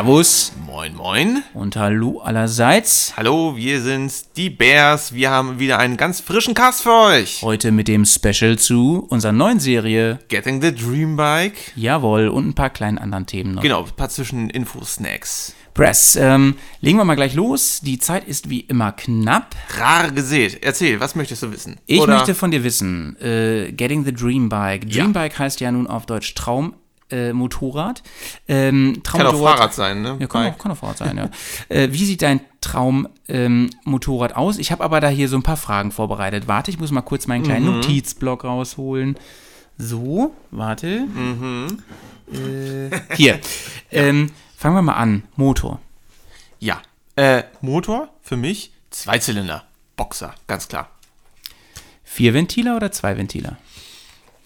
Servus Moin, moin. und Hallo allerseits. Hallo, wir sind's, die Bears. Wir haben wieder einen ganz frischen Cast für euch. Heute mit dem Special zu unserer neuen Serie. Getting the Dream Bike. Jawohl, und ein paar kleinen anderen Themen noch. Genau, ein paar Zwischen-Info-Snacks. Press, ähm, legen wir mal gleich los. Die Zeit ist wie immer knapp. Rar gesät. Erzähl, was möchtest du wissen? Ich Oder- möchte von dir wissen, äh, Getting the Dream Bike. Ja. Dream Bike heißt ja nun auf Deutsch Traum. Äh, Motorrad. Ähm, Kann auch Fahrrad sein, ne? Ja, kann auch, kann auch Fahrrad sein, ja. äh, wie sieht dein Traummotorrad ähm, aus? Ich habe aber da hier so ein paar Fragen vorbereitet. Warte, ich muss mal kurz meinen kleinen Notizblock rausholen. So, warte. Äh, hier. Ähm, fangen wir mal an. Motor. Ja. Äh, Motor für mich Zweizylinder. Boxer, ganz klar. Vier Ventiler oder zwei Ventiler?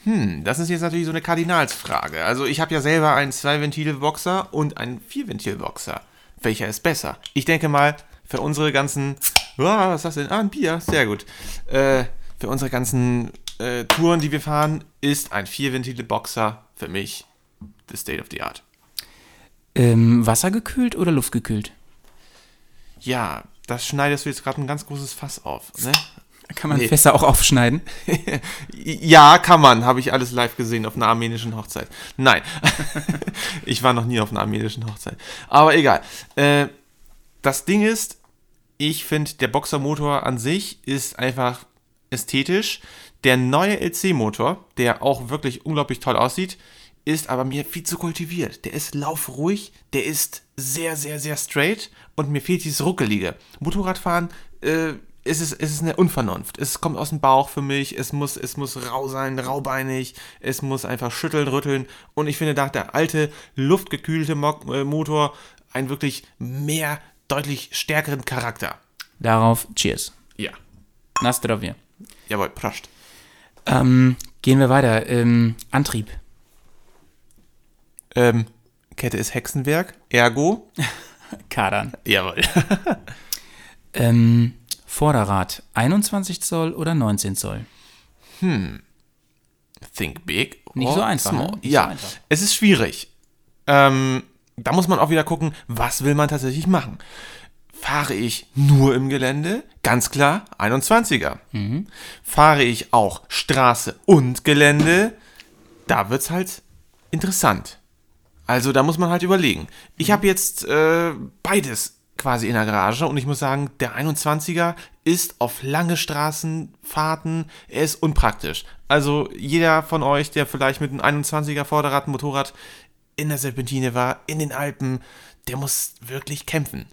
Hm, das ist jetzt natürlich so eine Kardinalsfrage. Also ich habe ja selber einen Zwei-Ventil-Boxer und einen Vier-Ventil-Boxer. Welcher ist besser? Ich denke mal, für unsere ganzen... Oh, was ist das denn? Ah, ein Bier. Sehr gut. Äh, für unsere ganzen äh, Touren, die wir fahren, ist ein Vier-Ventile-Boxer für mich the state of the art. Ähm, wassergekühlt oder luftgekühlt? Ja, das schneidest du jetzt gerade ein ganz großes Fass auf. Ne? Kann man Nee. Fässer auch aufschneiden? Ja, kann man. Habe ich alles live gesehen auf einer armenischen Hochzeit. Nein, ich war noch nie auf einer armenischen Hochzeit. Aber egal. Äh, das Ding ist, ich finde, der Boxermotor an sich ist einfach ästhetisch. Der neue LC-Motor, der auch wirklich unglaublich toll aussieht, ist aber mir viel zu kultiviert. Der ist laufruhig, der ist sehr, sehr, sehr straight und mir fehlt dieses Ruckelige. Motorradfahren, äh, es ist, es ist eine Unvernunft. Es kommt aus dem Bauch für mich, es muss, es muss rau sein, raubeinig, es muss einfach schütteln, rütteln. Und ich finde, da hat der alte, luftgekühlte äh, Motor einen wirklich mehr, deutlich stärkeren Charakter. Darauf Cheers. Ja. Na zdrowie. Jawohl, Prost. Ähm, gehen wir weiter. Ähm, Antrieb. Ähm, Kette ist Hexenwerk, ergo. Kadern. Jawohl. Ähm, Vorderrad. 21 Zoll oder 19 Zoll? Think big. Nicht so einfach, small. ne? Nicht ja, so einfach. es ist schwierig. Ähm, da muss man auch wieder gucken, was will man tatsächlich machen. Fahre ich nur im Gelände? Ganz klar, 21er. Mhm. Fahre ich auch Straße und Gelände? Da wird's halt interessant. Also da muss man halt überlegen. Ich habe jetzt äh, beides quasi in der Garage und ich muss sagen, der 21er ist auf lange Straßenfahrten, er ist unpraktisch. Also jeder von euch, der vielleicht mit einem 21er Vorderrad, Motorrad in der Serpentine war, in den Alpen, der muss wirklich kämpfen.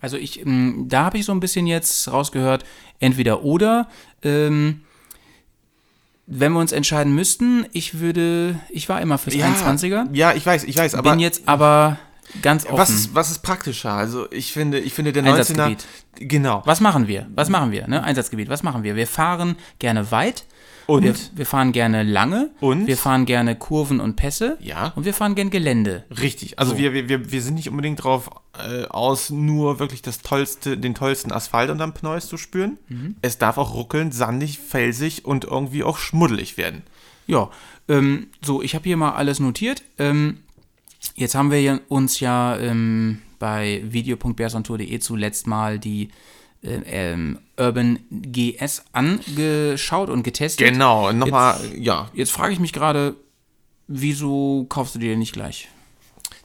Also ich, ähm, da habe ich so ein bisschen jetzt rausgehört, entweder oder. Ähm, wenn wir uns entscheiden müssten, ich würde, ich war immer fürs 21er, Ja, ich weiß, ich weiß, aber bin jetzt aber ganz offen. was ist, was ist praktischer? Also ich finde, ich finde der 19er, Einsatzgebiet. genau. Was machen wir? Was machen wir? Ne? Einsatzgebiet, was machen wir? Wir fahren gerne weit. Und? Wir, wir fahren gerne lange. Und? Wir fahren gerne Kurven und Pässe. Ja. Und wir fahren gerne Gelände. Richtig, also wir, wir, wir, wir sind nicht unbedingt drauf äh, aus, nur wirklich das tollste, den tollsten Asphalt unterm Pneus zu spüren. Es darf auch ruckeln, sandig, felsig und irgendwie auch schmuddelig werden. Ja, ähm, so, ich habe hier mal alles notiert. Ähm, jetzt haben wir uns ja ähm, bei video.bearsontour.de zuletzt mal die äh, ähm, Urban GS angeschaut und getestet. Genau, nochmal, ja, Jetzt frage ich mich gerade, wieso kaufst du dir nicht gleich?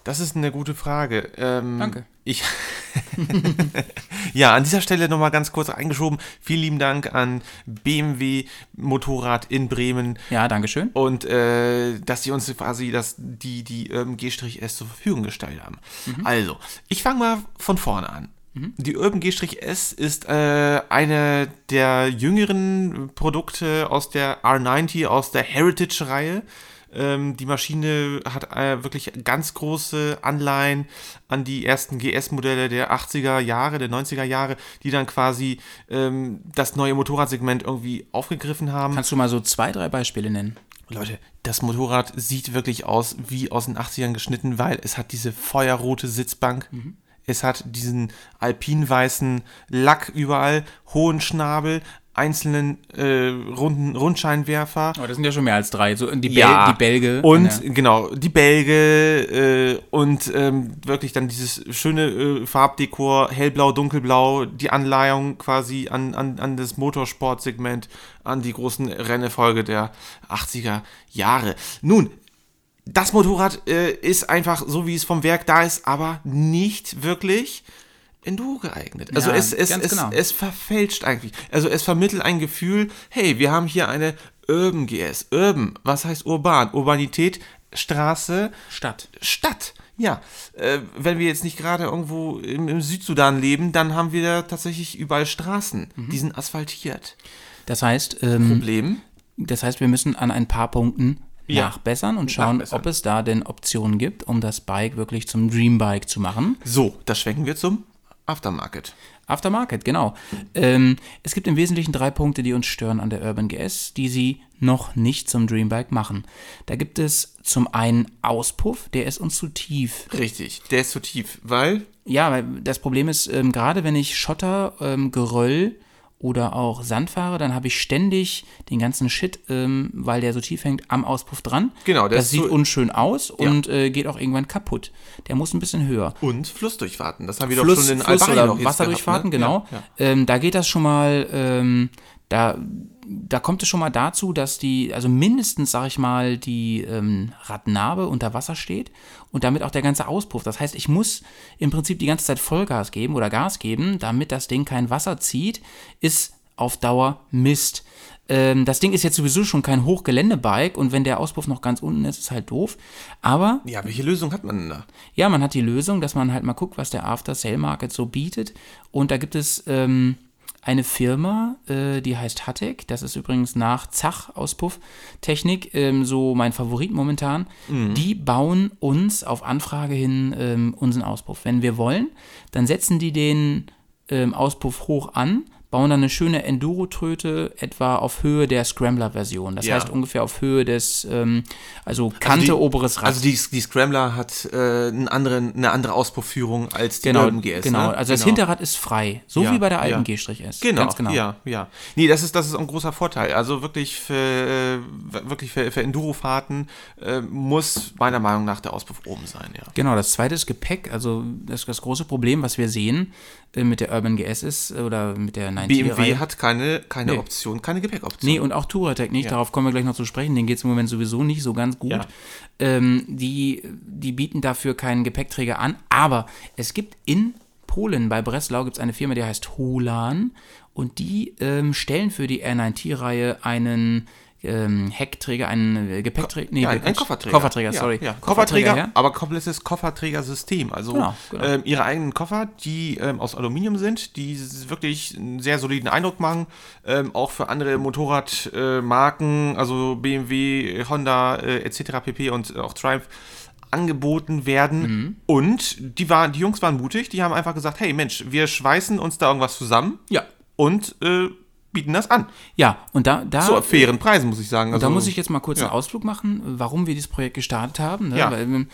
das ist eine gute Frage. Ähm, Danke. Ich ja, an dieser Stelle nochmal ganz kurz eingeschoben. Vielen lieben Dank an BMW Motorrad in Bremen Ja, Dankeschön. und äh, dass sie uns quasi das, die, die ähm, G-S zur Verfügung gestellt haben. Also, ich fange mal von vorne an. Die Urban G-S ist äh, eine der jüngeren Produkte aus der R90, aus der Heritage-Reihe. Ähm, die Maschine hat äh, wirklich ganz große Anleihen an die ersten GS-Modelle der 80er Jahre, der 90er Jahre, die dann quasi ähm, das neue Motorradsegment irgendwie aufgegriffen haben. Kannst du mal so zwei, drei Beispiele nennen? Leute, das Motorrad sieht wirklich aus wie aus den 80ern geschnitten, weil es hat diese feuerrote Sitzbank. Es hat diesen alpinweißen Lack überall, hohen Schnabel, einzelnen äh, runden Rundscheinwerfer. Aber das sind ja schon mehr als drei. So die, Bel Ja. die Bälge. Und Ja. genau, die Bälge äh, und ähm, wirklich dann dieses schöne äh, Farbdekor, hellblau, dunkelblau, die Anleihung quasi an, an, an das Motorsportsegment, an die großen Rennefolge der 80er Jahre. Nun, das Motorrad äh, ist einfach so, wie es vom Werk da ist, aber nicht wirklich Enduro geeignet. Also Ja, es, es, es, genau. es verfälscht eigentlich. Also es vermittelt ein Gefühl, hey, wir haben hier eine Urban GS. Urban, was heißt urban? Urbanität, Straße, Stadt. Stadt. Ja, äh, wenn wir jetzt nicht gerade irgendwo im, im Südsudan leben, dann haben wir da tatsächlich überall Straßen. Mhm. Die sind asphaltiert. Das heißt, ähm, Problem? das heißt, wir müssen an ein paar Punkten Ja. nachbessern und schauen, Nachbessern. ob es da denn Optionen gibt, um das Bike wirklich zum Dreambike zu machen. So, das schwenken wir zum Aftermarket. Aftermarket, genau. Ähm, es gibt im Wesentlichen drei Punkte, die uns stören an der Urban GS, die sie noch nicht zum Dreambike machen. Da gibt es zum einen Auspuff, der ist uns zu tief. Richtig, der ist zu tief, weil Ja, weil das Problem ist, ähm, gerade wenn ich Schotter, ähm, Geröll oder auch Sand fahre, dann habe ich ständig den ganzen Shit, ähm, weil der so tief hängt, am Auspuff dran. Genau, das ist sieht so- unschön aus und äh, geht auch irgendwann kaputt. Der muss ein bisschen höher. und Flussdurchfahrten. Das haben wir doch Fluss, schon in Fluss Albanien oder Wasserdurchfahrten, gehabt, ne? genau. Ja, ja. Ähm, da geht das schon mal, ähm, da, da kommt es schon mal dazu, dass die, also mindestens, sag ich mal, die ähm, Radnabe unter Wasser steht und damit auch der ganze Auspuff. Das heißt, ich muss im Prinzip die ganze Zeit Vollgas geben oder Gas geben, damit das Ding kein Wasser zieht, ist auf Dauer Mist. Ähm, das Ding ist jetzt sowieso schon kein Hochgeländebike und wenn der Auspuff noch ganz unten ist, ist halt doof. Aber Ja, welche Lösung hat man denn da? ja, man hat die Lösung, dass man halt mal guckt, was der After-Sale-Market so bietet. Und da gibt es ähm, eine Firma, äh, die heißt Hatek. Das ist übrigens nach Zach Auspufftechnik ähm, so mein Favorit momentan. Die bauen uns auf Anfrage hin ähm, unseren Auspuff. Wenn wir wollen, dann setzen die den ähm, Auspuff hoch an, bauen dann eine schöne Enduro-Tröte etwa auf Höhe der Scrambler-Version. Das Ja. heißt ungefähr auf Höhe des, ähm, also Kante, die, oberes Rad. Also die, die Scrambler hat äh, einen anderen, eine andere Auspuffführung als die Genau, Urban GS. genau. Ne? also das genau. Hinterrad ist frei, so Ja, wie bei der alten ja. G-S. Genau, Ganz genau. ja, ja. Nee, das ist, das ist ein großer Vorteil. Also wirklich für, äh, wirklich für, für Endurofahrten äh, muss meiner Meinung nach der Auspuff oben sein, ja. Genau, das zweite ist Gepäck. Also das, das große Problem, was wir sehen mit der Urban GS ist, äh, oder mit der 90 BMW hat keine, keine Nee. Option, keine Gepäckoption. Nee, und auch Touratec nicht, Ja. darauf kommen wir gleich noch zu sprechen, denen geht es im Moment sowieso nicht so ganz gut. Ja. Ähm, die, die bieten dafür keinen Gepäckträger an, aber es gibt in Polen, bei Breslau, gibt es eine Firma, die heißt Holan und die ähm, stellen für die R9T-Reihe einen ähm, Heckträger, einen äh, Gepäckträger, nee, ja, ein, Kofferträger. Kofferträger, ja, sorry. Ja. Kofferträger, ja. aber komplettes Kofferträgersystem. Also Genau, genau. Ähm, ihre eigenen Koffer, die ähm, aus Aluminium sind, die wirklich einen sehr soliden Eindruck machen. Ähm, auch für andere Motorradmarken, äh, also BMW, Honda äh, etc. pp. und auch Triumph angeboten werden. Mhm. Und die, waren, die Jungs waren mutig, die haben einfach gesagt, hey Mensch, wir schweißen uns da irgendwas zusammen Ja. und äh, bieten das an. Ja, und da, da, Zu fairen Preisen, muss ich sagen. und da Also- muss ich jetzt mal kurz ja. einen Ausflug machen, warum wir dieses Projekt gestartet haben. Ne? Ja. Weil, ähm,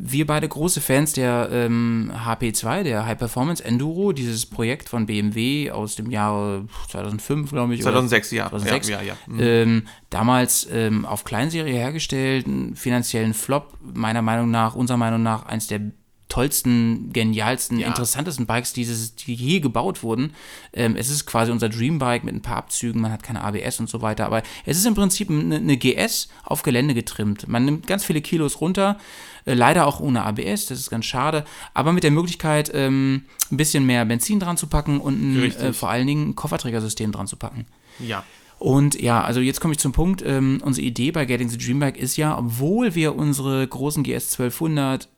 wir beide große Fans der ähm, HP2, der High Performance Enduro, dieses Projekt von BMW aus dem Jahre 2005, glaube ich. oder 2006, ja. 2006. Ja, ja, ja. Mhm. Ähm, damals ähm, auf Kleinserie hergestellt, einen finanziellen Flop, meiner Meinung nach, unserer Meinung nach, eins der tollsten, genialsten, Ja. interessantesten Bikes, dieses, die je gebaut wurden. Ähm, es ist quasi unser Dreambike mit ein paar Abzügen, man hat keine ABS und so weiter, aber es ist im Prinzip eine, eine GS auf Gelände getrimmt. Man nimmt ganz viele Kilos runter, äh, leider auch ohne ABS, das ist ganz schade, aber mit der Möglichkeit, ähm, ein bisschen mehr Benzin dran zu packen und ein, äh, vor allen Dingen ein Kofferträgersystem dran zu packen. ja. Und ja, also jetzt komme ich zum Punkt. Ähm, unsere Idee bei Getting the Dream Bike ist ja, obwohl wir unsere großen GS 1200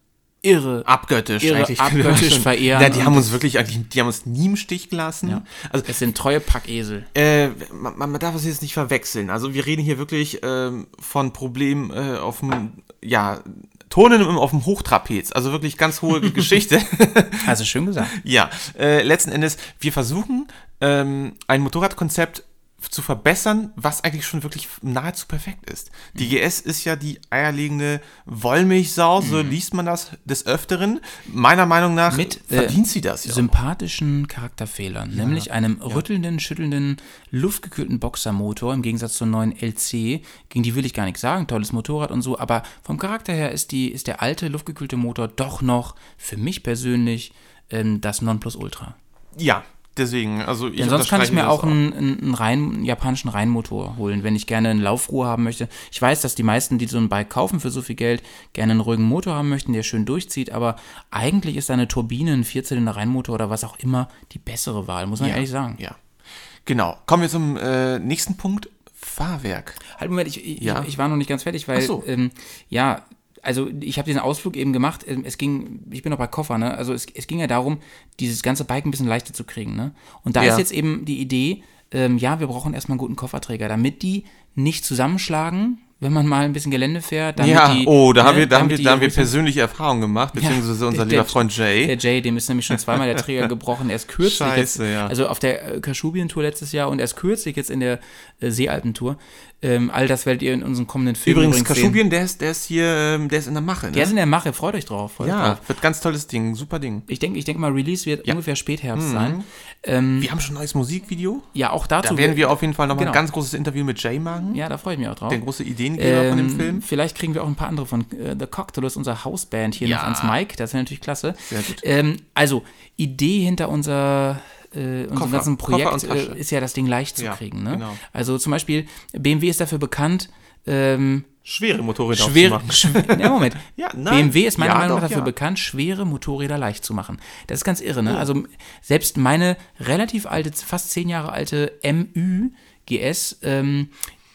irre, abgöttisch Irre, eigentlich abgöttisch verehren Ja, die haben uns wirklich eigentlich, die haben uns nie im Stich gelassen. Ja. Also es sind treue Packesel. äh, man, man darf es jetzt nicht verwechseln. Also wir reden hier wirklich ähm, von Problemen äh, auf dem, ja, Turnen im- auf dem Hochtrapez. Also wirklich ganz hohe Geschichte. Also schön gesagt. ja, äh, letzten Endes, wir versuchen ähm, ein Motorradkonzept zu verbessern, was eigentlich schon wirklich nahezu perfekt ist. Die Mhm. GS ist ja die eierlegende Wollmilchsau, so liest man das des Öfteren. Meiner Meinung nach Mhm. Mit, äh, verdient sie das ja. sympathischen Charakterfehlern, nämlich einem rüttelnden, schüttelnden, luftgekühlten Boxermotor im Gegensatz zur neuen LC. Gegen die will ich gar nichts sagen, tolles Motorrad und so, aber vom Charakter her ist, die, ist der alte, luftgekühlte Motor doch noch für mich persönlich ähm, das Nonplusultra. Ja, deswegen, also ich Denn sonst kann ich mir das auch einen, einen, rein, einen japanischen Reihenmotor holen, wenn ich gerne eine Laufruhe haben möchte. Ich weiß, dass die meisten, die so ein Bike kaufen für so viel Geld, gerne einen ruhigen Motor haben möchten, der schön durchzieht, aber eigentlich ist eine Turbine, ein Vierzylinder Reihenmotor oder was auch immer die bessere Wahl, muss man ja, ehrlich sagen. Ja. Genau. Kommen wir zum äh, nächsten Punkt. Fahrwerk. Halt, Moment, ich, ich, Ja. ich war noch nicht ganz fertig, weil, so. ähm, ja, also ich habe diesen Ausflug eben gemacht. ähm, Es ging, ich bin noch bei Koffer, ne? Also es, es ging ja darum, dieses ganze Bike ein bisschen leichter zu kriegen, ne? Und da Ja. ist jetzt eben die Idee, ähm, ja, wir brauchen erstmal einen guten Kofferträger, damit die nicht zusammenschlagen, wenn man mal ein bisschen Gelände fährt. Damit ja, die, oh, da ne, haben wir, da haben wir, da haben wir persönliche Erfahrungen gemacht, beziehungsweise unser der- lieber Freund Jay. Der Jay, dem ist nämlich schon zweimal der Träger gebrochen. Erst kürzlich Scheiße, jetzt, ja. also auf der äh, Kaschubien-Tour letztes Jahr und erst kürzlich jetzt in der äh, Seealpentour. Ähm, all das werdet ihr in unseren kommenden Filmen Übrigens, sehen. Kaschubien, der ist, der ist hier, ähm, der ist in der Mache, ne? Der ist in der Mache, freut euch drauf. Freut ja, drauf. wird ganz tolles Ding, super Ding. Ich denke ich denk mal, Release wird Ja. Mhm. ungefähr Spätherbst sein. Ähm, Wir haben schon ein neues Musikvideo. ja, auch dazu. Da werden wir auf jeden Fall nochmal genau. ein ganz großes Interview mit Jay machen. ja, da freue ich mich auch drauf. Der große Ideengeber von dem Ähm, Film. Vielleicht kriegen wir auch ein paar andere von äh, The Cocktailus, unserer Hausband hier Ja. noch ans Mic. Das wäre natürlich klasse. Sehr gut. Ähm, also, Idee hinter unser, äh, unserem ganzen Projekt äh, ist ja, das Ding leicht zu Ja, kriegen. Ne? genau. Also zum Beispiel, BMW ist dafür bekannt, ähm, Schwere Motorräder schwere, aufzumachen. schw ja, Moment. Ja. BMW ist meiner Ja, Meinung nach dafür bekannt, schwere Motorräder leicht zu machen. Das ist ganz irre, ne? Oh. Also selbst meine relativ alte, fast zehn Jahre alte MÜ GS ähm,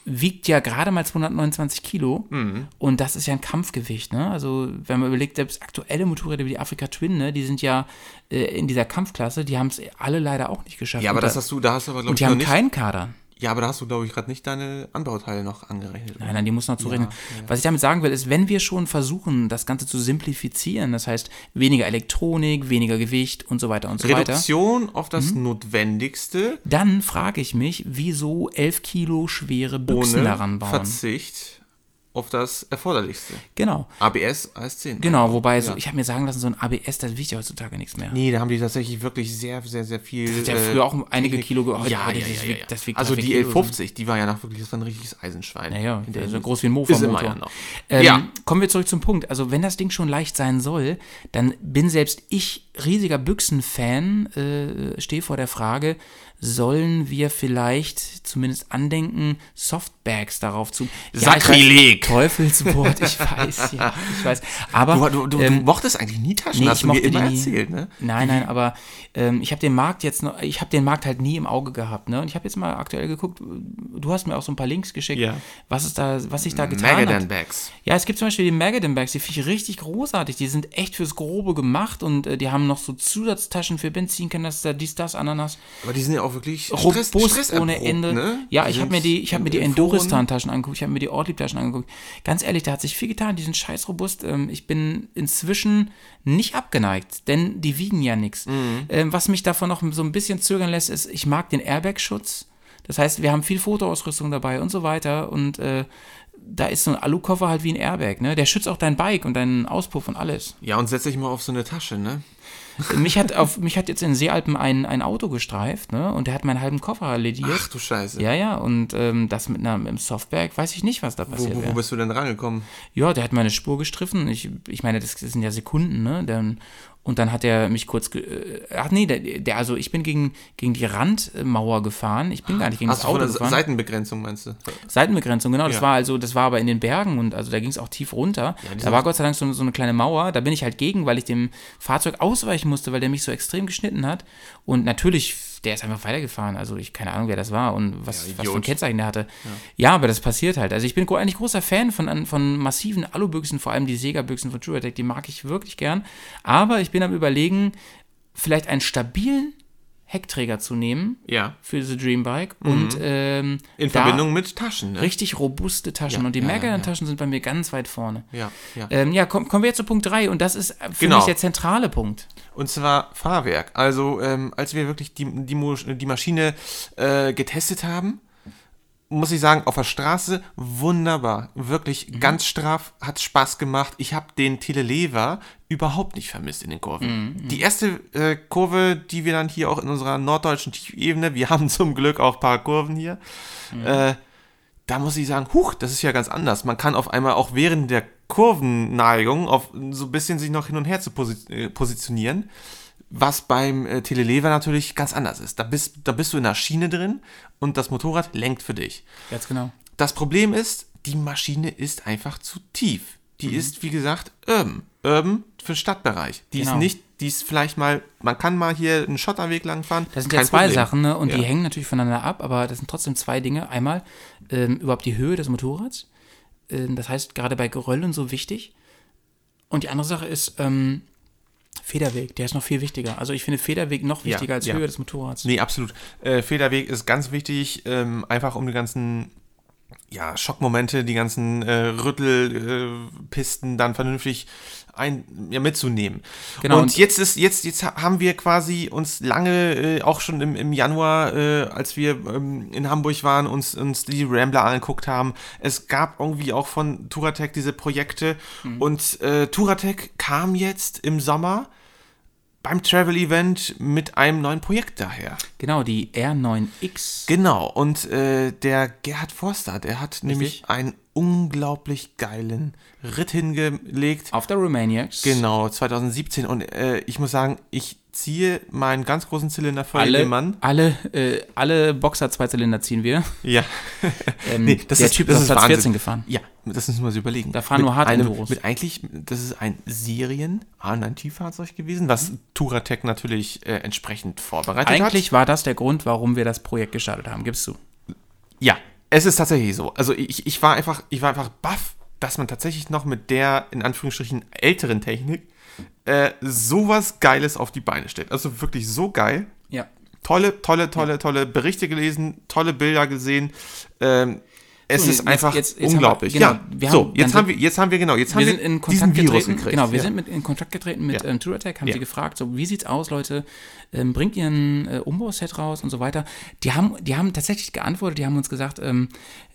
wiegt ja gerade mal 229 Kilo Mhm. und das ist ja ein Kampfgewicht, ne? Also wenn man überlegt, selbst aktuelle Motorräder wie die Afrika Twin, ne, die sind ja äh, in dieser Kampfklasse, die haben es alle leider auch nicht geschafft. Ja, aber und das da, hast du, da hast du aber, glaube und ich, die noch haben nicht. keinen Kader. Ja, aber da hast du, glaube ich, gerade nicht deine Anbauteile noch angerechnet. Nein, nein, die muss noch zurechnen. Was ich damit sagen will, ist, wenn wir schon versuchen, das Ganze zu simplifizieren, das heißt weniger Elektronik, weniger Gewicht und so weiter und so weiter, Mhm. Reduktion auf das Notwendigste dann frage ich mich, wieso 11 Kilo schwere Büchsen ohne daran bauen. Verzicht auf das Erforderlichste. Genau, ABS AS10. genau, wobei so, Ja. ich habe mir sagen lassen, so ein ABS, das wiegt ja heutzutage nichts mehr. Nee, da haben die tatsächlich wirklich sehr, sehr, sehr viel. hat ja äh, früher auch einige Technik- Kilo ge- Ja, ja, ja, das ja, ja. das wiegt Also die vier Kilo. L50, die war ja noch wirklich, das war ein richtiges Eisenschwein. Naja, der ist so groß wie ein Ist immer ja noch. Ähm, Ja. Kommen wir zurück zum Punkt. Also, wenn das Ding schon leicht sein soll, dann bin selbst ich riesiger Büchsen-Fan, äh, stehe vor der Frage, sollen wir vielleicht zumindest andenken, Softbags darauf zu. Ja, ich Sakrileg. weiß, Teufelswort, ich weiß, ja, ich weiß. Aber Du, du, du, ähm, du mochtest eigentlich nie Taschen, Nee, hast ich du mir immer nie. erzählt, ne? Nein, nein, aber ähm, ich habe den Markt jetzt noch, ich habe den Markt halt nie im Auge gehabt, ne? Und ich habe jetzt mal aktuell geguckt, du hast mir auch so ein paar Links geschickt, Ja. was ist da, was sich da getan Magadan hat. Bags. Ja, es gibt zum Beispiel die Magadan Bags, die finde ich richtig großartig. Die sind echt fürs Grobe gemacht und äh, die haben noch so Zusatztaschen für Benzinkanister, dies, das, Ananas. Aber die sind ja auch wirklich Robust Stress ohne Ende. Ne? Ja, Die ich habe mir die, ich habe mir die in Enduristan-Taschen angeguckt, ich habe mir die Ortlieb-Taschen angeguckt. Ganz ehrlich, da hat sich viel getan, die sind scheiß robust. Ähm, ich bin inzwischen nicht abgeneigt, denn die wiegen ja nichts. Mhm. Ähm, was mich davon noch so ein bisschen zögern lässt, ist, ich mag den Airbag-Schutz. Das heißt, wir haben viel Fotoausrüstung dabei und so weiter und äh, da ist so ein Alukoffer halt wie ein Airbag, ne? Der schützt auch dein Bike und deinen Auspuff und alles. Ja, und setz dich mal auf so eine Tasche, ne? Mich hat auf mich hat jetzt in Seealpen ein, ein Auto gestreift, ne? Und der hat meinen halben Koffer lediert. Ach du Scheiße. Ja, ja, und ähm, das mit einem Softbag, weiß ich nicht, was da Wo, passiert wo, wo wäre. bist du denn rangekommen? Ja, der hat meine Spur gestriffen. Ich, ich meine, das, das sind ja Sekunden, ne? Dann, und dann hat er mich kurz. Ge äh, ach nee, der, der, also ich bin gegen, gegen die Randmauer gefahren. Ich bin gar nicht gegen Hast das Auto gefahren. Seitenbegrenzung, meinst du? Seitenbegrenzung, genau. Das Ja. war also, das war aber in den Bergen und also da ging es auch tief runter. die da war Gott sei Dank so, so eine kleine Mauer. Da bin ich halt gegen, weil ich dem Fahrzeug ausweichen musste, weil der mich so extrem geschnitten hat. Und natürlich, der ist einfach weitergefahren. Also ich keine Ahnung, wer das war und was, Ja, was für ein. Kennzeichen der hatte. Ja. aber das passiert halt. Also ich bin eigentlich großer Fan von, von massiven Alubüchsen, vor allem die Sega-Büchsen von True Attack, die mag ich wirklich gern. Aber ich bin am überlegen, vielleicht einen stabilen Heckträger zu nehmen Ja. für diese Dream Bike und ähm, Mhm. In Verbindung mit Taschen, ne? richtig robuste Taschen. Ja, und die ja, Megadan-Taschen sind bei mir ganz weit vorne. Ja, ja. Ähm, ja, komm, kommen wir jetzt zu Punkt 3 und das ist für Genau. mich der zentrale Punkt. Und zwar Fahrwerk. Also, ähm, als wir wirklich die, die, die Maschine äh, getestet haben, muss ich sagen, auf der Straße wunderbar. Wirklich Mhm. ganz straff, hat Spaß gemacht. Ich habe den Telelever überhaupt nicht vermisst in den Kurven. Mhm, Die erste äh, Kurve, die wir dann hier auch in unserer norddeutschen Tiefebene, wir haben zum Glück auch ein paar Kurven hier, Mhm. äh, da muss ich sagen, huch, das ist ja ganz anders. Man kann auf einmal auch während der Kurvenneigung auf so ein bisschen sich noch hin und her zu posi äh, positionieren, was beim äh, Telelever natürlich ganz anders ist. Da bist, da bist du in der Schiene drin und das Motorrad lenkt für dich. Ganz genau. Das Problem ist, die Maschine ist einfach zu tief. Die ist, wie gesagt, urban. Urban für Stadtbereich. Die Genau. ist nicht, die ist vielleicht mal, man kann mal hier einen Schotterweg langfahren. Das sind ja zwei Problem. Sachen, ne? Und Ja. die hängen natürlich voneinander ab, aber das sind trotzdem zwei Dinge. Einmal ähm, überhaupt die Höhe des Motorrads. Ähm, das heißt, gerade bei Geröllen so wichtig. Und die andere Sache ist ähm, Federweg. Der ist noch viel wichtiger. Also ich finde Federweg noch Ja, wichtiger als ja. Höhe des Motorrads. Nee, absolut. Äh, Federweg ist ganz wichtig, ähm, einfach um die ganzen ja, Schockmomente, die ganzen äh, Rüttelpisten dann vernünftig ein, ja, mitzunehmen. Genau, Und, und- jetzt ist, jetzt, jetzt ha- haben wir quasi uns lange, äh, auch schon im, im Januar, äh, als wir ähm, in Hamburg waren, uns, uns die Rambler angeguckt haben. Es gab irgendwie auch von Touratec diese Projekte Mhm. und äh, Touratec kam jetzt im Sommer beim Travel Event mit einem neuen Projekt daher. Genau, die R9X. Genau, und äh, der Gerhard Forster, der hat nämlich einen unglaublich geilen Ritt hingelegt. Auf der Romaniacs. Genau, 2017. Und äh, ich muss sagen, ich ziehe meinen ganz großen Zylinder voll in Alle, Mann. alle, äh, alle Boxer-Zweizylinder ziehen wir. Ja. Ähm, Nee, das der ist- Typ das ist auf Platz Wahnsinn. 14 gefahren. Ja, das müssen wir uns überlegen. Da fahren Mit nur einem, Hard-Enduros. Mit eigentlich, das ist ein Serien A9T-Fahrzeug gewesen, was Touratec natürlich äh, entsprechend vorbereitet hat. Eigentlich war das der Grund, warum wir das Projekt gestartet haben, gibst du. Ja, es ist tatsächlich so. Also ich, ich war einfach, ich war einfach baff, dass man tatsächlich noch mit der, in Anführungsstrichen, älteren Technik äh, sowas Geiles auf die Beine stellt. Also wirklich so geil. Ja. Tolle, tolle, tolle, tolle Berichte gelesen, tolle Bilder gesehen. Ähm, es So, ist jetzt- einfach jetzt- jetzt haben wir- unglaublich. genau, ja, wir so, haben- jetzt dann haben wir, jetzt haben wir genau, jetzt haben wir wir sind in diesen Kontakt Virus getreten. gekriegt. Genau, wir ja. sind mit, in Kontakt getreten mit Ja. ähm, Touratec, haben Ja. sie gefragt, so wie sieht's aus, Leute? Ähm, bringt ihr ein äh, Umbauset raus und so weiter? Die haben, die haben tatsächlich geantwortet, die haben uns gesagt, ähm,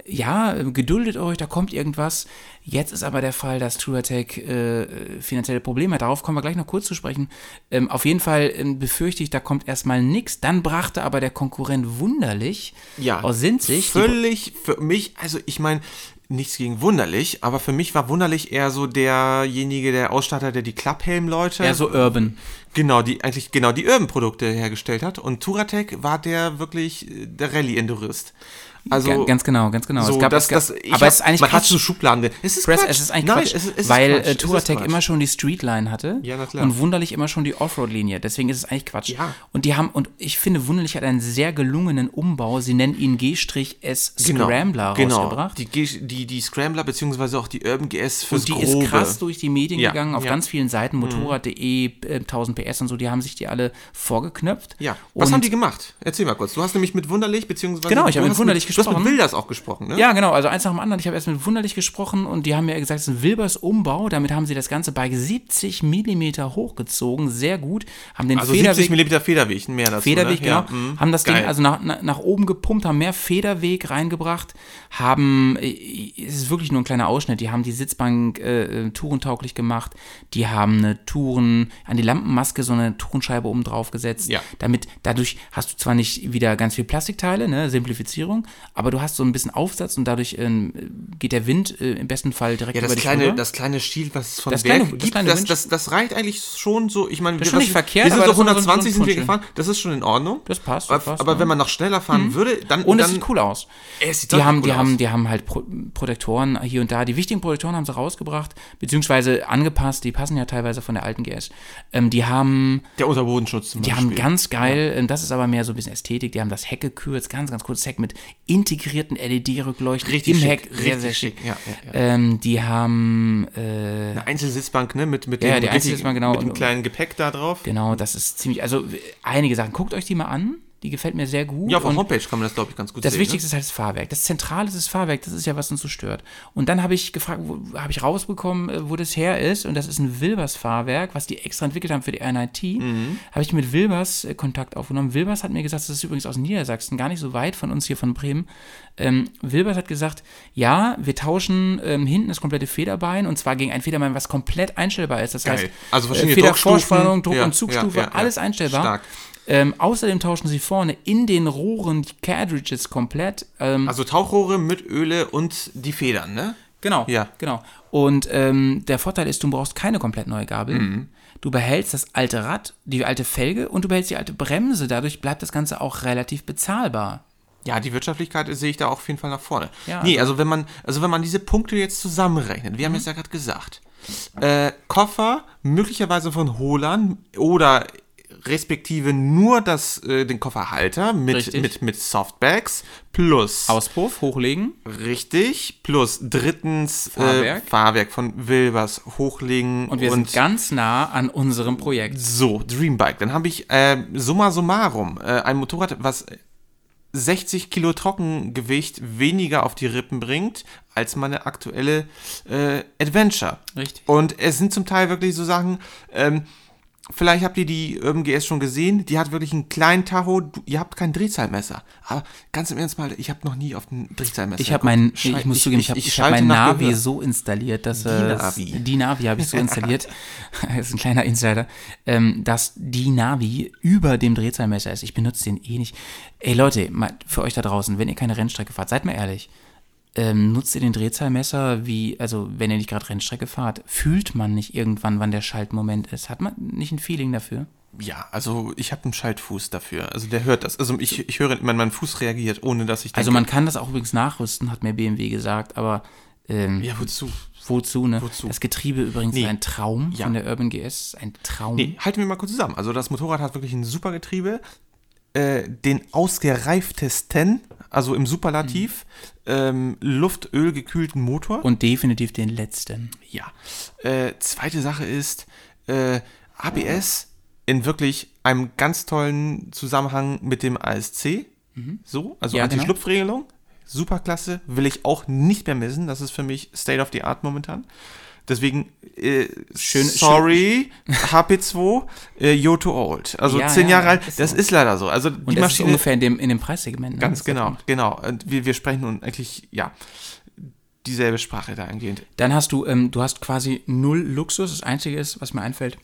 ja, geduldet euch, da kommt irgendwas. Jetzt ist aber der Fall, dass Touratec äh, finanzielle Probleme hat. Darauf kommen wir gleich noch kurz zu sprechen. Ähm, auf jeden Fall ähm, befürchte ich, da kommt erstmal nichts. Dann brachte aber der Konkurrent wunderlich ja, aus Sinzig Völlig für mich, also ich meine, nichts gegen wunderlich, aber für mich war wunderlich eher so derjenige, der Ausstatter, der die Klapphelm-Leute. eher so urban. Genau, die eigentlich genau die Urban-Produkte hergestellt hat. Und Touratec war der wirklich äh, der Rallye-Endurist. Also Ga- ganz genau, ganz genau. so, es gab, das, das, aber hab, es ist eigentlich man hat so Schubladen. Es ist Press, Quatsch. es ist eigentlich Nein, Quatsch, es ist, es weil Quatsch. äh, Touratec immer schon die Streetline hatte Ja, und Wunderlich immer schon die Offroad-Linie. Deswegen ist es eigentlich Quatsch. Ja. Und die haben, und ich finde, Wunderlich hat einen sehr gelungenen Umbau. Sie nennen ihn G-S Scrambler genau. rausgebracht. Die, G- die, die Scrambler, beziehungsweise auch die Urban GS fürs Und die Grobe. ist krass durch die Medien Ja, gegangen, auf ganz vielen Seiten, motorrad.de, äh, 1000 PS und so, die haben sich die alle vorgeknöpft. Ja, was haben die gemacht? Erzähl mal kurz. Du hast nämlich mit Wunderlich, beziehungsweise. Genau, ich habe mit hast Wunderlich Du hast gesprochen. mit Wilders auch gesprochen, ne? Ja, genau, also eins nach dem anderen. Ich habe erst mit Wunderlich gesprochen und die haben mir gesagt, es ist ein Wilbers Umbau. Damit haben sie das Ganze bei 70 Millimeter hochgezogen. Sehr gut. Haben den Also Federweg 70 mm Federweg, mehr dazu. Federweg, ne? genau. Ja, mhm. Haben das Geil. Ding also nach, nach, nach oben gepumpt, haben mehr Federweg reingebracht, haben, äh, es ist wirklich nur ein kleiner Ausschnitt, die haben die Sitzbank äh, äh, tourentauglich gemacht, die haben eine Touren, an die Lampenmaske so eine Tourenscheibe oben drauf gesetzt, Ja. damit, dadurch hast du zwar nicht wieder ganz viel Plastikteile, ne, Simplifizierung, aber du hast so ein bisschen Aufsatz und dadurch ähm, geht der Wind äh, im besten Fall direkt Ja, über das dich kleine, rüber. das kleine Shield, was es von Das Werk kleine- das gibt, kleine das, Winch- das, das reicht eigentlich schon so. Ich meine, wir, schon nicht was- verkehrt, wir sind so das ist so ein- 120 so ein sind wir gefahren. Das ist schon in Ordnung. Das passt, das Aber, passt, aber ja. wenn man noch schneller fahren würde, dann. Und es sieht cool aus. Es sieht Die haben, cool die, aus. haben, die haben halt Pro Protektoren hier und da. Die wichtigen Protektoren haben sie rausgebracht, beziehungsweise angepasst. Die passen ja teilweise von der alten GS. Ähm, die haben, Der Unterbodenschutz zum die Beispiel. haben ganz geil, ähm, das ist aber mehr so ein bisschen Ästhetik. Die haben das Heck gekürzt, ganz, ganz kurzes Heck mit integrierten LED-Rückleuchten Richtig im schick, Heck. Sehr, richtig sehr schick. ja, ja, ja. Ähm, die haben, äh, Eine Einzelsitzbank, ne? Mit, mit Ja, dem, die Einzelsitzbank, genau. mit dem kleinen Gepäck da drauf. genau, das ist ziemlich, also äh, einige Sachen. Guckt euch die mal an. Die gefällt mir sehr gut. Ja, auf der Homepage kann man das, glaube ich, ganz gut das sehen. ne? Wichtigste ist halt das Fahrwerk. Das Zentrale ist das Fahrwerk. Das ist ja, was uns so stört. Und dann habe ich gefragt, wo- habe ich rausbekommen, äh, wo das her ist. Und das ist ein Wilbers-Fahrwerk, was die extra entwickelt haben für die NIT. Mhm. Habe ich mit Wilbers äh, Kontakt aufgenommen. Wilbers hat mir gesagt, das ist übrigens aus Niedersachsen, gar nicht so weit von uns hier von Bremen. Ähm, Wilbers hat gesagt, ja, wir tauschen ähm, hinten das komplette Federbein und zwar gegen ein Federbein, was komplett einstellbar ist. Das Geil. heißt, Also äh, verschiedene Federvorspannung, Druckstufen. Druck- Ja, und Zugstufe, ja, ja. alles einstellbar. Stark. Ähm, außerdem tauschen sie vorne in den Rohren die Cartridges komplett. Ähm, Also Tauchrohre mit Öle und die Federn, ne? genau, ja. genau. Und ähm, der Vorteil ist, du brauchst keine komplett neue Gabel. Mhm. Du behältst das alte Rad, die alte Felge und du behältst die alte Bremse. Dadurch bleibt das Ganze auch relativ bezahlbar. Ja, die Wirtschaftlichkeit sehe ich da auch auf jeden Fall nach vorne. Ja, nee, also wenn man, also wenn man diese Punkte jetzt zusammenrechnet, wir haben es ja gerade gesagt, äh, Koffer möglicherweise von Holern oder respektive nur das, äh, den Kofferhalter mit, Richtig. mit, mit Softbags plus Auspuff, hochlegen. richtig, plus drittens Fahrwerk. Äh, Fahrwerk von Wilbers hochlegen Und wir sind ganz nah an unserem Projekt. so, Dreambike. Dann habe ich äh, summa summarum äh, ein Motorrad, was 60 Kilo Trockengewicht weniger auf die Rippen bringt, als meine aktuelle äh, Adventure. Richtig. Und es sind zum Teil wirklich so Sachen, ähm, vielleicht habt ihr die Urban GS schon gesehen, die hat wirklich einen kleinen Tacho, du, ihr habt kein Drehzahlmesser. Aber ganz im Ernst mal, ich habe noch nie auf ein Drehzahlmesser Ich habe mein, geguckt. ich, muss zugeben, ich, habe ich ich hab schalte mein Navi Gehör. so installiert, dass Die Navi. die Navi habe ich so installiert, das ist ein kleiner Insider, ähm, dass die Navi über dem Drehzahlmesser ist. Ich benutze den eh nicht. Ey Leute, mal für euch da draußen, wenn ihr keine Rennstrecke fahrt, seid mal ehrlich. Ähm, nutzt ihr den Drehzahlmesser wie, also wenn ihr nicht gerade Rennstrecke fahrt, fühlt man nicht irgendwann, wann der Schaltmoment ist? Hat man nicht ein Feeling dafür? Ja, also ich habe einen Schaltfuß dafür. Also der hört das. Also ich, ich höre, mein, mein Fuß reagiert, ohne dass ich denke, Also man kann das auch übrigens nachrüsten, hat mir BMW gesagt, aber ähm, Ja, wozu? Wozu, ne? Wozu? Das Getriebe übrigens Nee. ein Traum Ja. von der Urban GS, ein Traum. Nee, halten wir mal kurz zusammen. Also das Motorrad hat wirklich ein super Getriebe, äh, den ausgereiftesten, also im Superlativ, ähm, Luftöl gekühlten Motor. Und definitiv den letzten. ja. Äh, zweite Sache ist äh, ABS in wirklich einem ganz tollen Zusammenhang mit dem ASC. So, also Mhm. Ja, genau. Anti-Schlupfregelung. Super klasse, will ich auch nicht mehr missen. Das ist für mich State of the Art momentan. Deswegen, äh, Schön- sorry, HP2, äh, you're too old. Also Ja, zehn ja, Jahre alt, ist das so. ist leider so. Also Und die das ist Maschine, ungefähr in dem, in dem Preissegment. Ne? ganz Das ist genau, genau. Und wir, wir sprechen nun eigentlich, ja, dieselbe Sprache dahingehend. Dann hast du, ähm, du hast quasi null Luxus. Das Einzige ist, was mir einfällt,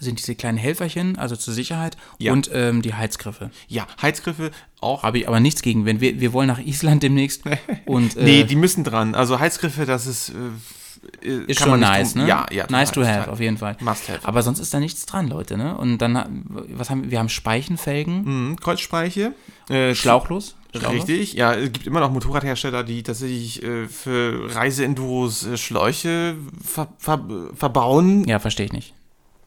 sind diese kleinen Helferchen, also zur Sicherheit, Ja. und ähm, die Heizgriffe. Ja, Heizgriffe auch. Habe ich aber nichts gegen. Wenn wir, wir wollen nach Island demnächst und äh, Nee, die müssen dran. Also Heizgriffe, das ist. Äh, ist kann schon nice, drum- ne? Ja, ja. Nice to have, auf jeden Fall. Must have. Aber sonst ist da nichts dran, Leute, ne? Und dann, was haben wir? Wir haben Speichenfelgen, Mhm, Kreuzspeiche. Äh, Schlauchlos. Schlauchlos. Richtig, ja, es gibt immer noch Motorradhersteller, die tatsächlich äh, für Reiseenduros äh, Schläuche ver ver verbauen. Ja, verstehe ich nicht.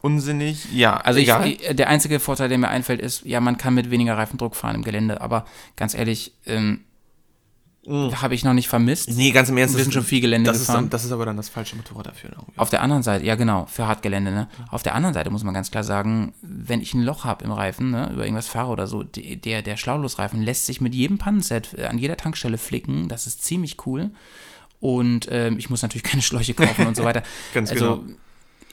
Unsinnig. Ja, Also ich, der einzige Vorteil, der mir einfällt, ist, ja, man kann mit weniger Reifendruck fahren im Gelände, aber ganz ehrlich, ähm, habe ich noch nicht vermisst. nee, ganz im Ernst. wir sind schon viel Gelände das ist, gefahren. dann, das ist aber dann das falsche Motorrad dafür. irgendwie. Auf der anderen Seite, ja genau, für Hartgelände, ne? Auf der anderen Seite muss man ganz klar sagen, wenn ich ein Loch habe im Reifen, ne, über irgendwas fahre oder so, der, der Schlauchlosreifen lässt sich mit jedem Pannenset äh, an jeder Tankstelle flicken. Das ist ziemlich cool. Und ähm, ich muss natürlich keine Schläuche kaufen und so weiter. Ganz also, genau.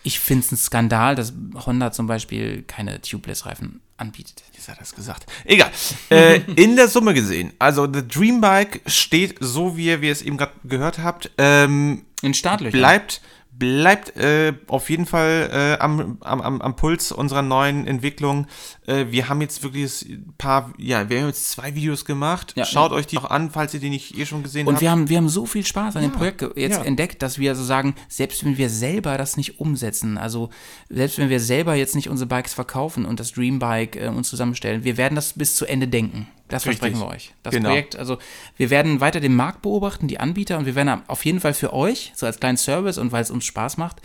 ich finde es ein Skandal, dass Honda zum Beispiel keine Tubeless-Reifen anbietet. Jetzt hat er es gesagt. Egal. äh, in der Summe gesehen, also The Dream Bike steht so, wie ihr, wie ihr es eben gerade gehört habt, ähm, In Startlöchern. bleibt, bleibt äh, auf jeden Fall äh, am, am, am, am Puls unserer neuen Entwicklung. Äh, wir haben jetzt wirklich ein paar, ja, wir haben jetzt zwei Videos gemacht. Ja, Schaut ja. euch die noch an, falls ihr die nicht eh schon gesehen Und habt. wir haben, wir haben so viel Spaß an dem Ja, Projekt ge- jetzt entdeckt, dass wir so sagen, selbst wenn wir selber das nicht umsetzen, also selbst wenn wir selber jetzt nicht unsere Bikes verkaufen und das Dreambike äh, uns zusammenstellen, wir werden das bis zu Ende denken. Das Richtig. versprechen wir euch. Das Genau. Projekt, also wir werden weiter den Markt beobachten, die Anbieter und wir werden auf jeden Fall für euch, so als kleinen Service und weil es uns Spaß macht,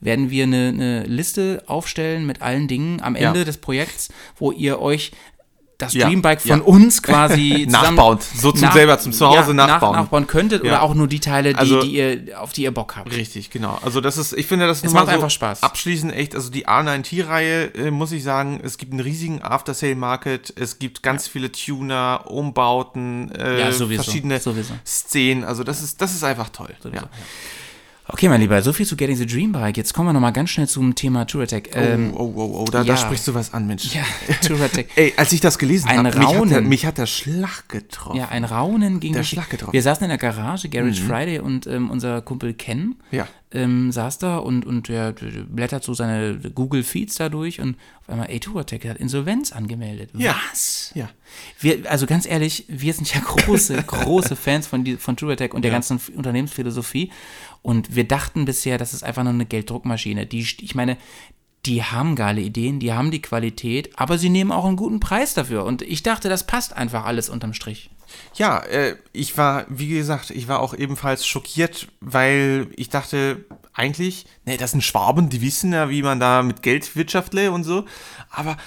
werden wir eine, eine Liste aufstellen mit allen Dingen am Ja. Ende des Projekts, wo ihr euch das Ja, Dreambike von ja. uns quasi Nachbauen, so zum selber zum Zuhause nach- nachbauen. nachbauen könntet Ja. oder auch nur die Teile, die, Also- die ihr, auf die ihr Bock habt. Richtig, genau. Also das ist, ich finde das Es macht einfach Spaß. Abschließend echt, also die A9T-Reihe, äh, muss ich sagen, es gibt einen riesigen After-Sale-Market, es gibt ganz viele Tuner, Umbauten, äh, Ja, sowieso, verschiedene sowieso. Szenen. Also das ist, das ist einfach toll. Sowieso, Ja. Okay, mein Lieber, so viel zu Getting the Dream Bike. Jetzt kommen wir nochmal ganz schnell zum Thema Touratech. Ähm, oh, oh, oh, oh, da, ja. da sprichst du was an, Mensch. ja, Touratech. Ey, als ich das gelesen habe, mich, hat der- mich hat der Schlag getroffen. Ja, ein Raunen ging Der Schlag getroffen. Wir saßen in der Garage, Garage Friday und ähm, unser Kumpel Ken Ja. ähm, saß da und, und der, blättert so seine Google Feeds da durch und auf einmal, ey, Touratech hat Insolvenz angemeldet. Ja. Was? Ja. Wir, also ganz ehrlich, wir sind ja große, große Fans von, von TrueAttack und der ganzen Unternehmensphilosophie. Und wir dachten bisher, das ist einfach nur eine Gelddruckmaschine. Die, ich meine, die haben geile Ideen, die haben die Qualität, aber sie nehmen auch einen guten Preis dafür. Und ich dachte, das passt einfach alles unterm Strich. Ja, äh, ich war, wie gesagt, ich war auch ebenfalls schockiert, weil ich dachte, eigentlich, ne, das sind Schwaben, die wissen ja, wie man da mit Geld wirtschaftle und so. Aber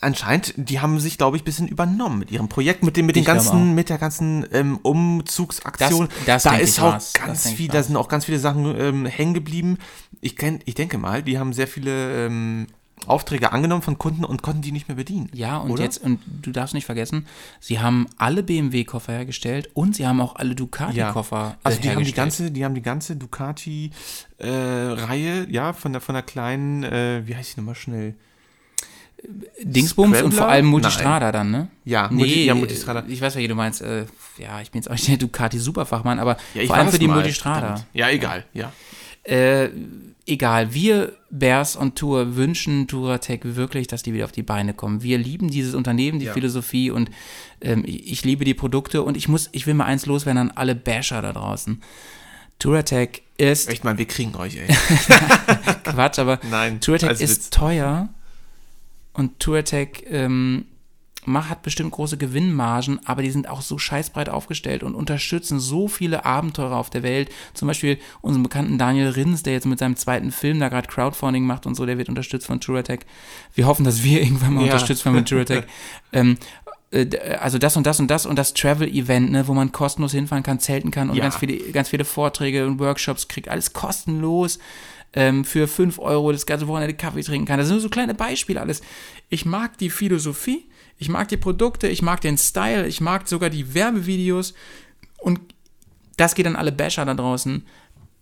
anscheinend, die haben sich, glaube ich, ein bisschen übernommen mit ihrem Projekt, mit dem, mit den Ich ganzen, mit der ganzen ähm, Umzugsaktion. Das- das da ist auch. Das ganz ich viel, da sind auch ganz viele Sachen ähm, hängen geblieben. Ich, kenn, ich denke mal, die haben sehr viele ähm, Aufträge angenommen von Kunden und konnten die nicht mehr bedienen. Ja, und oder? jetzt, und du darfst nicht vergessen, sie haben alle BMW-Koffer hergestellt und sie haben auch alle Ducati-Koffer äh, Also die haben die hergestellt. ganze, die haben die ganze Ducati-Reihe, ja, von der, von der kleinen, äh, wie heißt die nochmal schnell? Dingsbums und Scrambler? vor allem Multistrada dann, ne? Ja, Nee, Multi- ja, Multistrada. ich weiß, welche du meinst. Äh, ja, ich bin jetzt auch nicht der Ducati-Superfachmann, aber Ja, ich vor allem für die mal. Multistrada. Ja, egal, ja. Äh, egal, wir Bears on Tour wünschen Touratech wirklich, dass die wieder auf die Beine kommen. Wir lieben dieses Unternehmen, die Ja. Philosophie und ähm, ich, ich liebe die Produkte und ich muss, ich will mal eins loswerden an alle Basher da draußen. Touratech ist Echt mal, wir kriegen euch, ey. Quatsch, aber Nein, Touratech ist Witz. teuer und Touratech ähm, macht, hat bestimmt große Gewinnmargen, aber die sind auch so scheißbreit aufgestellt und unterstützen so viele Abenteurer auf der Welt. Zum Beispiel unseren bekannten Daniel Rins, der jetzt mit seinem zweiten Film da gerade Crowdfunding macht und so, der wird unterstützt von Touratech. Wir hoffen, dass wir irgendwann mal Ja. unterstützt werden mit Touratech. ähm, äh, also das und das und das und das Travel-Event, ne, wo man kostenlos hinfahren kann, zelten kann und Ja. ganz viele, ganz viele Vorträge und Workshops kriegt, alles kostenlos ähm, für 5 Euro das ganze Wochenende Kaffee trinken kann. Das sind nur so kleine Beispiele alles. Ich mag die Philosophie, ich mag die Produkte, ich mag den Style, ich mag sogar die Werbevideos und das geht an alle Basher da draußen.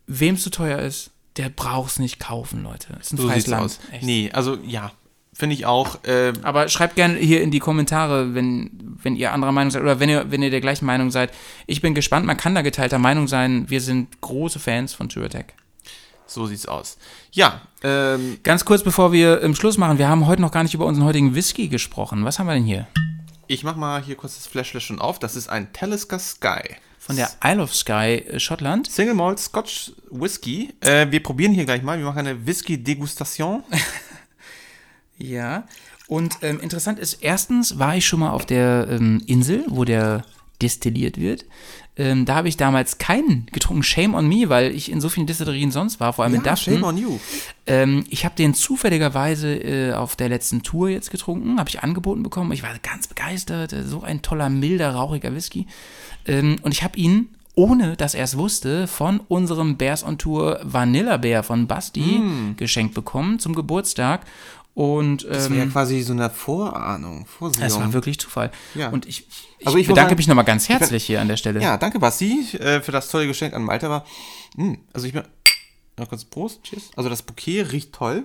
Wem es zu teuer ist, der braucht es nicht kaufen, Leute. Das ist ein So freies Land. aus. Echt. Nee, also ja, finde ich auch. Äh, Aber schreibt gerne hier in die Kommentare, wenn, wenn ihr anderer Meinung seid oder wenn ihr, wenn ihr der gleichen Meinung seid. Ich bin gespannt, man kann da geteilter Meinung sein. Wir sind große Fans von TureTech. So sieht's aus. Ja, ähm, Ganz kurz, bevor wir im Schluss machen, wir haben heute noch gar nicht über unseren heutigen Whisky gesprochen. Was haben wir denn hier? ich mach mal hier kurz das Fläschle schon auf. Das ist ein Talisker Sky. Von der Isle of Skye, äh, Schottland. Single Malt Scotch Whisky. Äh, wir probieren hier gleich mal. Wir machen eine Whisky-Degustation. Ja. Und ähm, interessant ist, erstens war ich schon mal auf der ähm, Insel, wo der destilliert wird. Ähm, da habe ich damals keinen getrunken. Shame on me, weil ich in so vielen Distillerien sonst war, vor allem in Daften. shame on you. Ähm, ich habe den zufälligerweise äh, auf der letzten Tour jetzt getrunken, habe ich angeboten bekommen. Ich war ganz begeistert, äh, so ein toller, milder, rauchiger Whisky. Ähm, und ich habe ihn, ohne dass er es wusste, von unserem Bears on Tour Vanilla Bear von Basti geschenkt bekommen zum Geburtstag. Und ähm, Das wäre ja quasi so eine Vorahnung, Vorsehung. das war wirklich Zufall. Ja. Und ich, ich, Also ich bedanke sagen, mich nochmal ganz herzlich hier an der Stelle. Ja, danke Basti äh, für das tolle Geschenk an Malte. Aber, mh, also ich bin, noch kurz Prost, Cheers. Also das Bouquet riecht toll.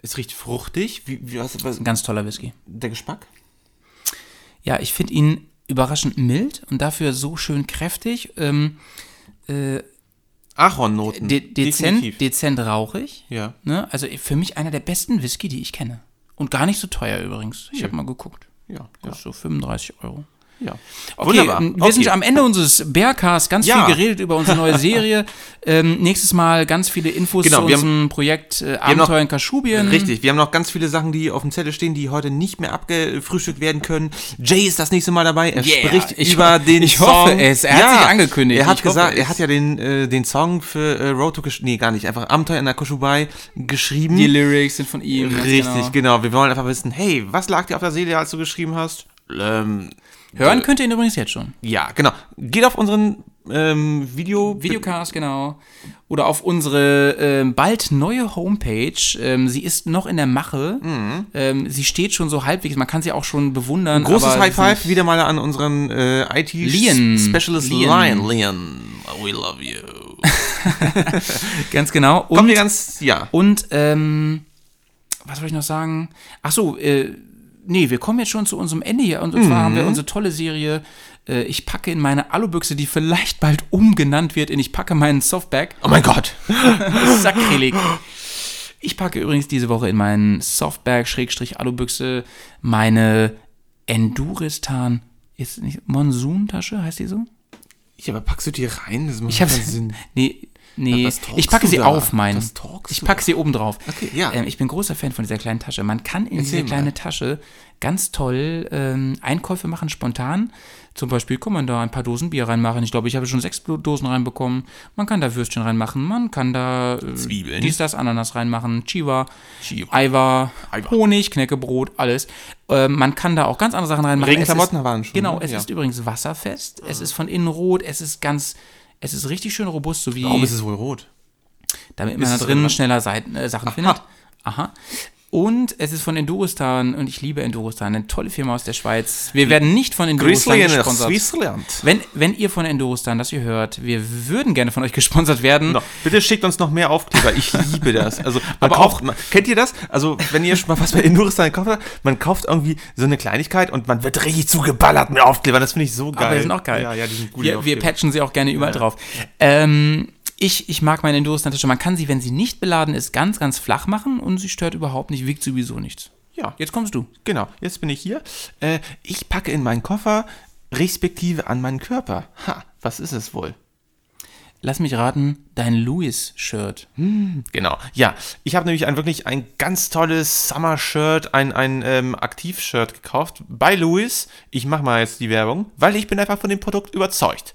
Es riecht fruchtig. Wie, wie was, was, Ein ganz toller Whisky. der Geschmack? Ja, ich finde ihn überraschend mild und dafür so schön kräftig. Ähm, äh, Ahornnoten. de dezent, dezent rauchig. Ja. Ne? Also für mich einer der besten Whisky, die ich kenne. Und gar nicht so teuer übrigens. Ich Ja. habe mal geguckt. Ja, ja. Kostet so 35 Euro. Ja. Okay, Wunderbar. wir Okay. sind am Ende unseres Bearcasts, ganz Ja. viel geredet über unsere neue Serie. ähm, nächstes Mal ganz viele Infos Genau, zu wir haben- unserem Projekt äh, Abenteuer in Kaschubien. Richtig, wir haben noch ganz viele Sachen, die auf dem Zettel stehen, die heute nicht mehr abgefrühstückt werden können. Jay ist das nächste Mal dabei. Er Yeah, spricht ich über den ich Song. hoffe es. Er hat sich angekündigt. Er hat Ich gesagt, es. er hat ja den, äh, den Song für äh, Road to Kash nee, gar nicht, einfach Abenteuer in der Koshubai geschrieben. Die Lyrics sind von ihm. Richtig, genau. genau. Wir wollen einfach wissen, hey, was lag dir auf der Seele, als du geschrieben hast? Ähm, Hören könnt ihr ihn übrigens jetzt schon. ja, genau. Geht auf unseren ähm, Video. Videocast, genau. Oder auf unsere ähm, bald neue Homepage. Ähm, sie ist noch in der Mache. Ähm, sie steht schon so halbwegs. Man kann sie auch schon bewundern. Großes aber High Five wieder mal an unseren äh, Lian. IT-Specialist Lian. Lion. Lion, we love you. Ganz genau. Und, Kommen wir ganz, ja. und ähm, was soll ich noch sagen? Ach so, äh, nee, wir kommen jetzt schon zu unserem Ende hier. Und, zwar haben wir Mhm. unsere tolle Serie. Äh, ich packe in meine Alubüchse, die vielleicht bald umgenannt wird in Ich packe meinen Softbag. Oh mein Gott. Sakrileg. Ich packe übrigens diese Woche in meinen Softbag-Alubüchse meine Enduristan, ist nicht Monsun-Tasche, heißt die so? Ja, aber packst du die rein? Das macht Ich keinen Sinn. Nee, nee. ich packe sie da? auf meinen. Talkst Ich packe sie oben drauf. Okay, ja. Ähm, ich bin großer Fan von dieser kleinen Tasche. Man kann in Erzähl diese kleine mal. Tasche ganz toll ähm, Einkäufe machen, spontan. Zum Beispiel kann man da ein paar Dosen Bier reinmachen. Ich glaube, ich habe schon sechs Dosen reinbekommen. Man kann da Würstchen reinmachen. Man kann da äh, Zwiebeln. dies, das, Ananas reinmachen. Chiva, Chiva. Eiwa. Honig, Knäckebrot, alles. Ähm, man kann da auch ganz andere Sachen reinmachen. Regenklamotten waren schon, Genau, ne? es Ja. ist übrigens wasserfest. Es ist von innen rot. Es ist ganz, es ist richtig schön robust, so wie Warum ist es wohl rot? damit man da drin schneller Seiten, äh, Sachen findet. Aha. Und es ist von Enduristan und ich liebe Enduristan, eine tolle Firma aus der Schweiz. Wir werden nicht von Enduristan gesponsert. Wenn, wenn ihr von Enduristan das ihr hört, wir würden gerne von euch gesponsert werden. No, bitte schickt uns noch mehr Aufkleber. Ich liebe das. Also, Aber kauft, man, kennt ihr das? Also, wenn ihr schon mal was bei Indoristan gekauft habt, man kauft irgendwie so eine Kleinigkeit und man wird richtig zugeballert mit Aufklebern. Das finde ich so geil. Aber die sind auch geil. Ja, ja, die sind gut. wir, wir patchen sie auch gerne überall drauf. Ähm, ich, ich mag meine Enduristan-Tasche. Man kann sie, wenn sie nicht beladen ist, ganz, ganz flach machen und sie stört überhaupt nicht, wiegt sowieso nichts. Ja, Jetzt kommst du. genau. Jetzt bin ich hier. Äh, ich packe in meinen Koffer respektive an meinen Körper. Ha, was ist es wohl? Lass mich raten, dein Louis-Shirt. Genau. Ja, ich habe nämlich ein wirklich ein ganz tolles Summer-Shirt, ein, ein ähm, Aktiv-Shirt gekauft bei Louis. Ich mache mal jetzt die Werbung, weil ich bin einfach von dem Produkt überzeugt.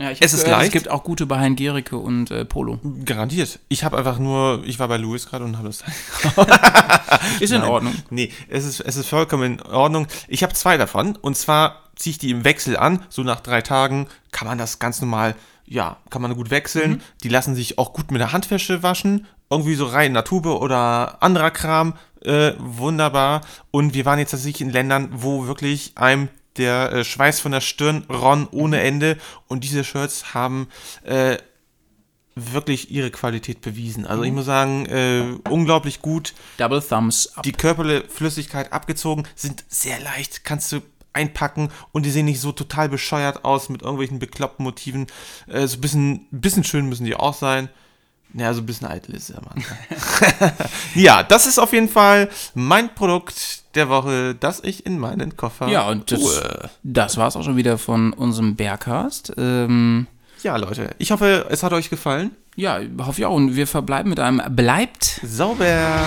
Ja, ich Es ist gehört, leicht. Es gibt auch gute bei Hein Gericke und äh, Polo. Garantiert. Ich habe einfach nur, ich war bei Louis gerade und habe das. Ist in Nein. Ordnung. Nee, es ist, es ist vollkommen in Ordnung. Ich habe zwei davon und zwar ziehe ich die im Wechsel an. So nach drei Tagen kann man das ganz normal, ja, kann man gut wechseln. Die lassen sich auch gut mit der Handwäsche waschen. Irgendwie so rein in der Tube oder anderer Kram. Äh, wunderbar. Und wir waren jetzt tatsächlich in Ländern, wo wirklich einem der äh, Schweiß von der Stirn ronn ohne Ende. Und diese Shirts haben äh, wirklich ihre Qualität bewiesen. Also ich muss sagen, äh, unglaublich gut Double Thumbs up. die körperliche Flüssigkeit abgezogen, sind sehr leicht, kannst du einpacken und die sehen nicht so total bescheuert aus mit irgendwelchen bekloppten Motiven. Äh, so ein bisschen, bisschen schön müssen die auch sein. Ja, so ein bisschen eitel ist der Mann. ja, das ist auf jeden Fall mein Produkt der Woche, das ich in meinen Koffer ja, und das, tue. das war es auch schon wieder von unserem Bearcast. Ähm, Ja, Leute, ich hoffe, es hat euch gefallen. ja, hoffe ich auch. Und wir verbleiben mit einem Bleibt Sauber.